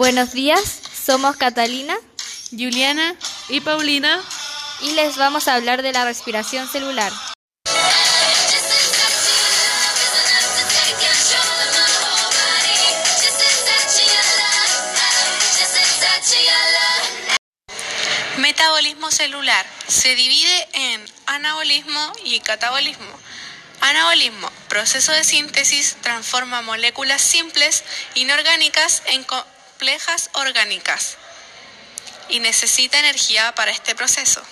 Buenos días, somos Catalina Juliana y Paulina y les vamos a hablar de la respiración celular. Metabolismo celular se divide en anabolismo y catabolismo. Anabolismo, proceso de síntesis, transforma moléculas simples inorgánicas en complejas orgánicas y necesita energía para este proceso.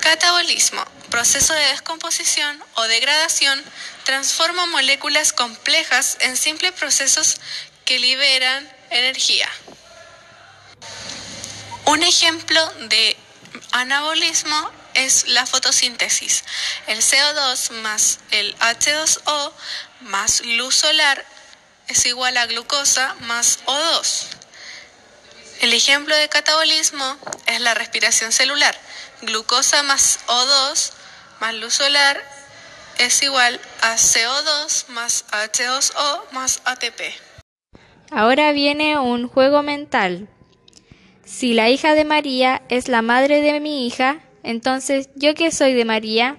Catabolismo, proceso de descomposición o degradación, transforma moléculas complejas en simples procesos que liberan energía. Un ejemplo de anabolismo es la fotosíntesis. El CO2 más el H2O más luz solar es igual a glucosa más O2. El ejemplo de catabolismo es la respiración celular. Glucosa más O2 más luz solar es igual a CO2 más H2O más ATP. Ahora viene un juego mental. Si la hija de María es la madre de mi hija, entonces ¿yo qué soy de María?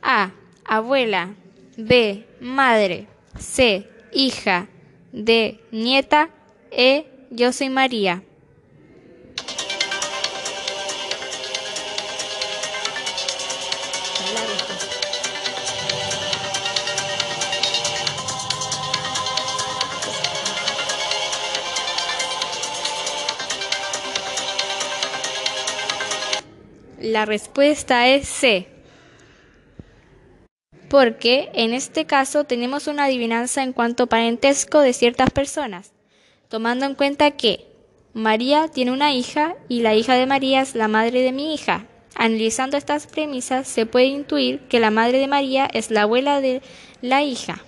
A. Abuela. B. Madre. C. Hija. D. Nieta. E. Yo soy María. La respuesta es C. Porque en este caso tenemos una adivinanza en cuanto a parentesco de ciertas personas, tomando en cuenta que María tiene una hija y la hija de María es la madre de mi hija. Analizando estas premisas se puede intuir que la madre de María es la abuela de la hija.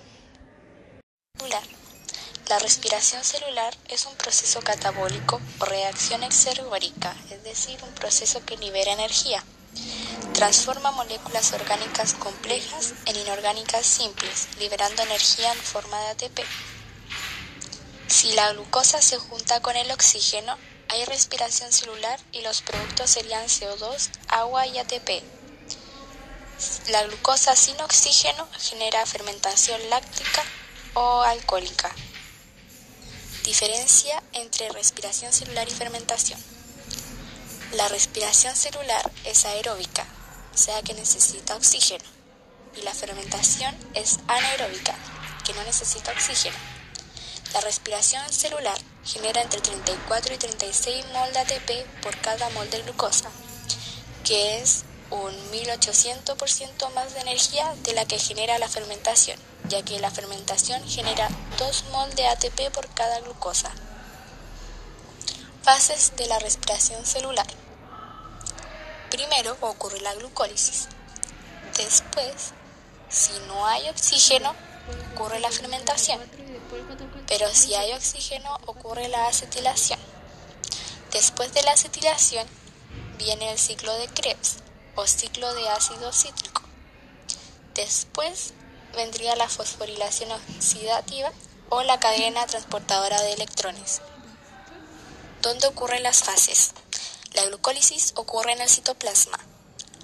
La respiración celular es un proceso catabólico o reacción exergórica, es decir, un proceso que libera energía. Transforma moléculas orgánicas complejas en inorgánicas simples, liberando energía en forma de ATP. Si la glucosa se junta con el oxígeno, hay respiración celular y los productos serían CO2, agua y ATP. La glucosa sin oxígeno genera fermentación láctica o alcohólica. Diferencia entre respiración celular y fermentación. La respiración celular es aeróbica, sea que necesita oxígeno, y la fermentación es anaeróbica, que no necesita oxígeno. La respiración celular genera entre 34 y 36 mol de ATP por cada mol de glucosa, que es un 1800% más de energía de la que genera la fermentación ya que la fermentación genera 2 mol de ATP por cada glucosa. Fases de la respiración celular. Primero ocurre la glucólisis. Después, si no hay oxígeno, ocurre la fermentación. Pero si hay oxígeno, ocurre la acetilación. Después de la acetilación, viene el ciclo de Krebs o ciclo de ácido cítrico. Después vendría la fosforilación oxidativa o la cadena transportadora de electrones. ¿Dónde ocurren las fases? La glucólisis ocurre en el citoplasma.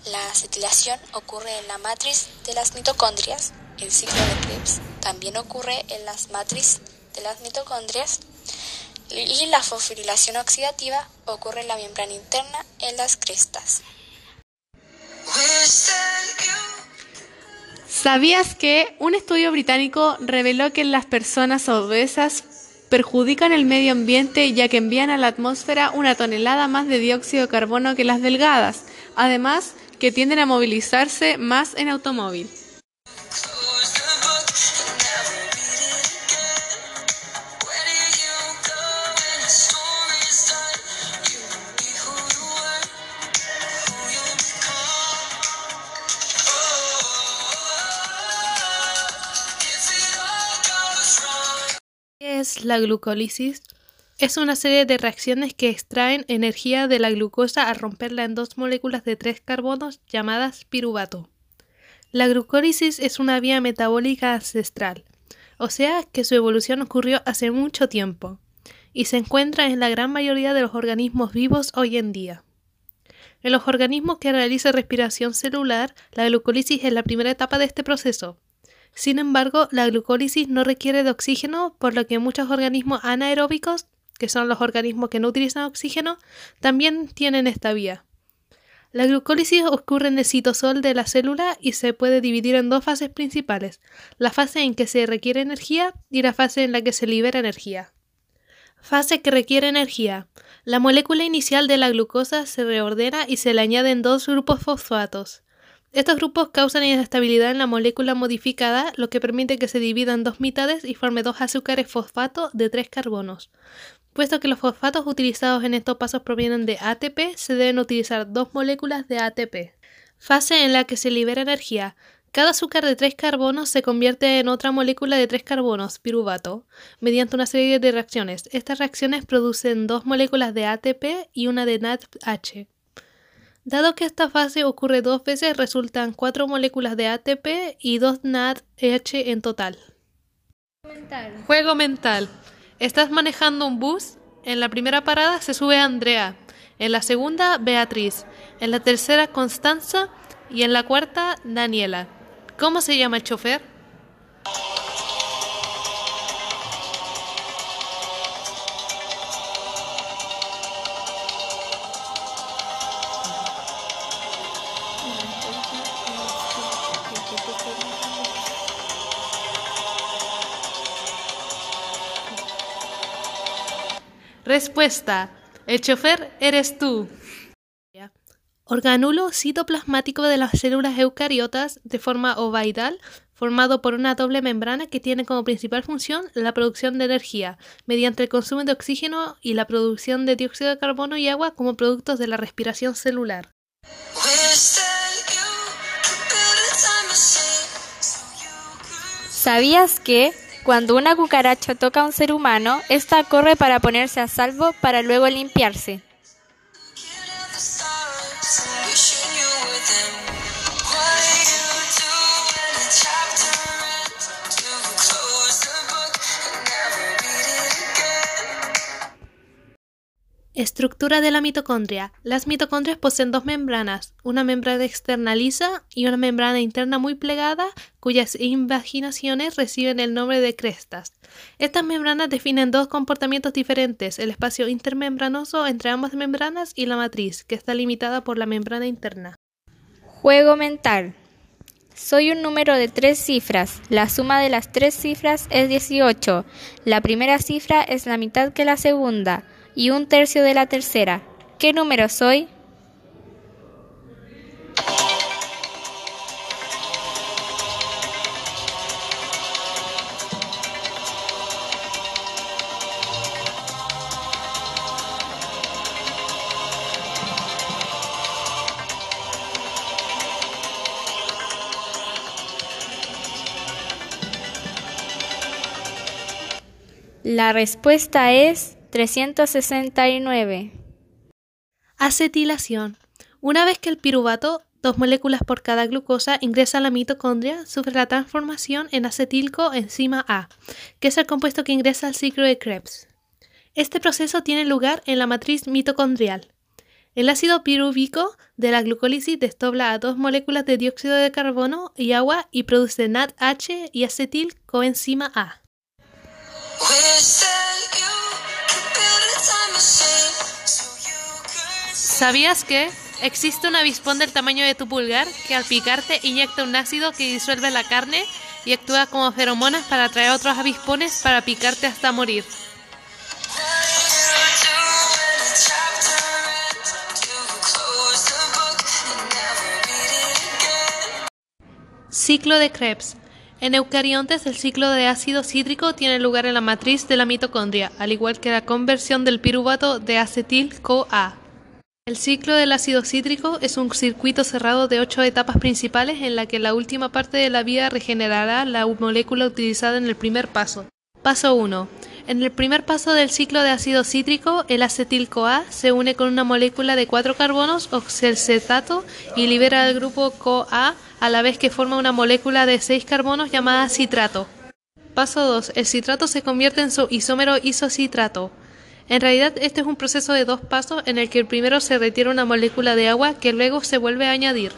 La acetilación ocurre en la matriz de las mitocondrias. El ciclo de Krebs también ocurre en las matrices de las mitocondrias. Y la fosforilación oxidativa ocurre en la membrana interna en las crestas. ¿Sabías que un estudio británico reveló que las personas obesas perjudican el medio ambiente ya que envían a la atmósfera una tonelada más de dióxido de carbono que las delgadas? Además, que tienden a movilizarse más en automóvil. La glucólisis? Es una serie de reacciones que extraen energía de la glucosa al romperla en dos moléculas de tres carbonos llamadas piruvato. La glucólisis es una vía metabólica ancestral, o sea que su evolución ocurrió hace mucho tiempo, y se encuentra en la gran mayoría de los organismos vivos hoy en día. En los organismos que realizan respiración celular, la glucólisis es la primera etapa de este proceso. Sin embargo, la glucólisis no requiere de oxígeno, por lo que muchos organismos anaeróbicos, que son los organismos que no utilizan oxígeno, también tienen esta vía. La glucólisis ocurre en el citosol de la célula y se puede dividir en dos fases principales, la fase en que se requiere energía y la fase en la que se libera energía. Fase que requiere energía. La molécula inicial de la glucosa se reordena y se le añaden dos grupos fosfatos. Estos grupos causan inestabilidad en la molécula modificada, lo que permite que se divida en dos mitades y forme dos azúcares fosfato de tres carbonos. Puesto que los fosfatos utilizados en estos pasos provienen de ATP, se deben utilizar dos moléculas de ATP. Fase en la que se libera energía. Cada azúcar de tres carbonos se convierte en otra molécula de tres carbonos, piruvato, mediante una serie de reacciones. Estas reacciones producen dos moléculas de ATP y una de NADH. Dado que esta fase ocurre dos veces, resultan cuatro moléculas de ATP y dos NADH en total. Juego mental. Estás manejando un bus. En la primera parada se sube Andrea. En la segunda, Beatriz. En la tercera, Constanza. Y en la cuarta, Daniela. ¿Cómo se llama el chofer? Respuesta. El chofer eres tú. Organulo citoplasmático de las células eucariotas de forma ovoidal, formado por una doble membrana que tiene como principal función la producción de energía, mediante el consumo de oxígeno y la producción de dióxido de carbono y agua como productos de la respiración celular. ¿Sabías que cuando una cucaracha toca a un ser humano, ésta corre para ponerse a salvo para luego limpiarse? Estructura de la mitocondria. Las mitocondrias poseen dos membranas, una membrana externa lisa y una membrana interna muy plegada, cuyas invaginaciones reciben el nombre de crestas. Estas membranas definen dos comportamientos diferentes, el espacio intermembranoso entre ambas membranas y la matriz, que está limitada por la membrana interna. Juego mental. Soy un número de tres cifras. La suma de las tres cifras es 18. La primera cifra es la mitad que la segunda y un tercio de la tercera. ¿Qué número soy? La respuesta es 369. Acetilación. Una vez que el piruvato, dos moléculas por cada glucosa, ingresa a la mitocondria, sufre la transformación en acetilco enzima A, que es el compuesto que ingresa al ciclo de Krebs. Este proceso tiene lugar en la matriz mitocondrial. El ácido pirúvico de la glucólisis desdobla a dos moléculas de dióxido de carbono y agua y produce NADH y acetil coenzima A. ¿Sabías que existe un avispón del tamaño de tu pulgar que al picarte inyecta un ácido que disuelve la carne y actúa como feromonas para atraer otros avispones para picarte hasta morir? Ciclo de Krebs. En eucariontes, el ciclo de ácido cítrico tiene lugar en la matriz de la mitocondria, al igual que la conversión del piruvato de acetil-CoA. El ciclo del ácido cítrico es un circuito cerrado de ocho etapas principales en la que la última parte de la vía regenerará la molécula utilizada en el primer paso. Paso 1. En el primer paso del ciclo de ácido cítrico, el acetil-CoA se une con una molécula de cuatro carbonos oxalcetato y libera el grupo CoA a la vez que forma una molécula de seis carbonos llamada citrato. Paso 2. El citrato se convierte en su isómero isocitrato. En realidad, este es un proceso de dos pasos en el que primero se retira una molécula de agua que luego se vuelve a añadir.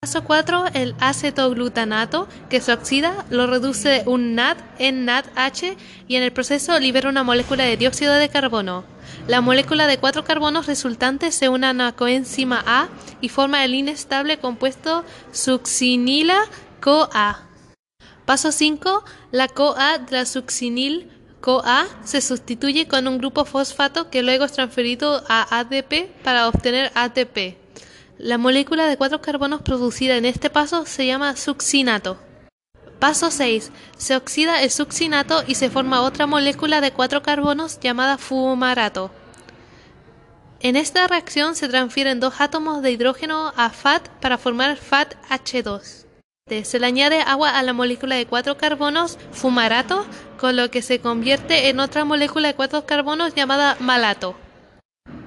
Paso 4, el acetoglutanato, que se oxida, lo reduce un NAD en NADH y en el proceso libera una molécula de dióxido de carbono. La molécula de cuatro carbonos resultante se une a la coenzima A y forma el inestable compuesto succinila-CoA. Paso 5, la CoA de la succinil CoA se sustituye con un grupo fosfato que luego es transferido a ADP para obtener ATP. La molécula de cuatro carbonos producida en este paso se llama succinato. Paso 6. Se oxida el succinato y se forma otra molécula de cuatro carbonos llamada fumarato. En esta reacción se transfieren dos átomos de hidrógeno a FAT para formar FAT-H2. Se le añade agua a la molécula de cuatro carbonos, fumarato, con lo que se convierte en otra molécula de cuatro carbonos llamada malato.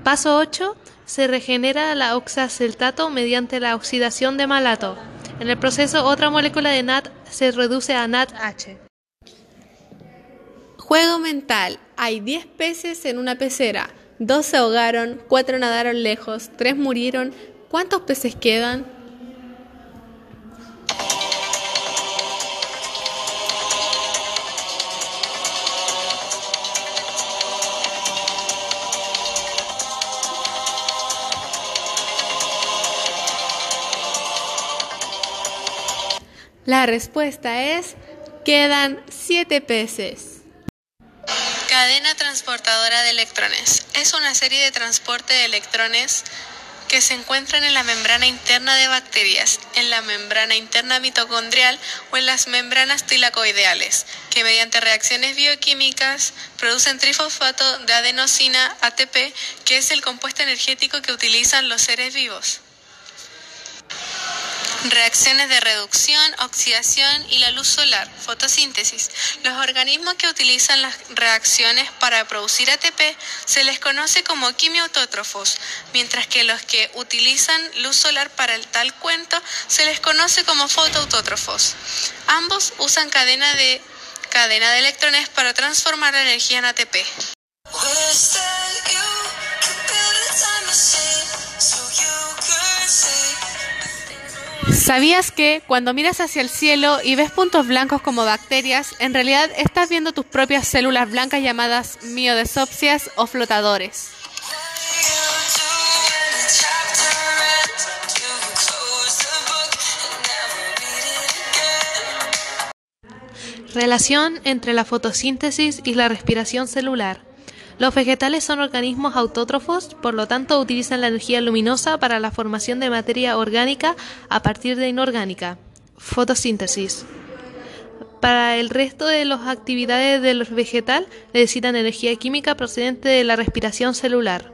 Paso 8. Se regenera la oxaceltato mediante la oxidación de malato. En el proceso, otra molécula de NAT se reduce a NADH. Juego mental. Hay 10 peces en una pecera. Dos se ahogaron, cuatro nadaron lejos, tres murieron. ¿Cuántos peces quedan? La respuesta es, quedan siete peces. Cadena transportadora de electrones. Es una serie de transporte de electrones que se encuentran en la membrana interna de bacterias, en la membrana interna mitocondrial o en las membranas tilacoideales, que mediante reacciones bioquímicas producen trifosfato de adenosina ATP, que es el compuesto energético que utilizan los seres vivos reacciones de reducción, oxidación y la luz solar, fotosíntesis. Los organismos que utilizan las reacciones para producir ATP se les conoce como quimiautótrofos, mientras que los que utilizan luz solar para el tal cuento se les conoce como fotoautótrofos. Ambos usan cadena de cadena de electrones para transformar la energía en ATP. ¿Sabías que cuando miras hacia el cielo y ves puntos blancos como bacterias, en realidad estás viendo tus propias células blancas llamadas miodesopsias o flotadores? Relación entre la fotosíntesis y la respiración celular. Los vegetales son organismos autótrofos, por lo tanto utilizan la energía luminosa para la formación de materia orgánica a partir de inorgánica. Fotosíntesis. Para el resto de las actividades del vegetal necesitan energía química procedente de la respiración celular.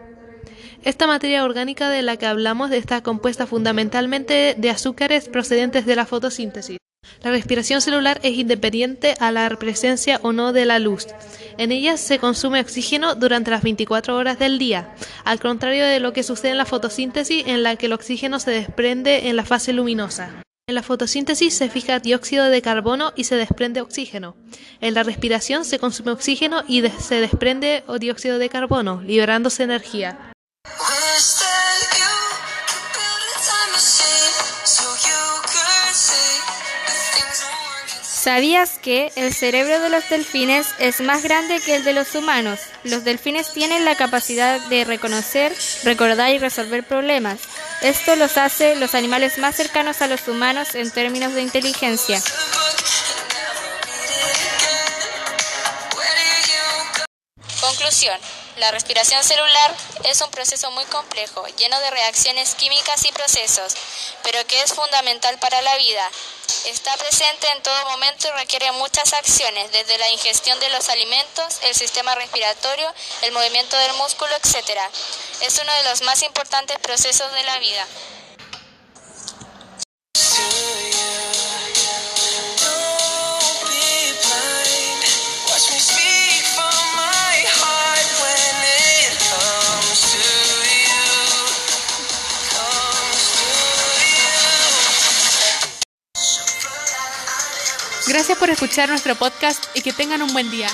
Esta materia orgánica de la que hablamos está compuesta fundamentalmente de azúcares procedentes de la fotosíntesis. La respiración celular es independiente a la presencia o no de la luz. En ella se consume oxígeno durante las 24 horas del día, al contrario de lo que sucede en la fotosíntesis en la que el oxígeno se desprende en la fase luminosa. En la fotosíntesis se fija dióxido de carbono y se desprende oxígeno. En la respiración se consume oxígeno y se desprende dióxido de carbono, liberándose energía. ¿Sabías que el cerebro de los delfines es más grande que el de los humanos? Los delfines tienen la capacidad de reconocer, recordar y resolver problemas. Esto los hace los animales más cercanos a los humanos en términos de inteligencia. Conclusión. La respiración celular es un proceso muy complejo, lleno de reacciones químicas y procesos, pero que es fundamental para la vida. Está presente en todo momento y requiere muchas acciones, desde la ingestión de los alimentos, el sistema respiratorio, el movimiento del músculo, etc. Es uno de los más importantes procesos de la vida. Gracias por escuchar nuestro podcast y que tengan un buen día.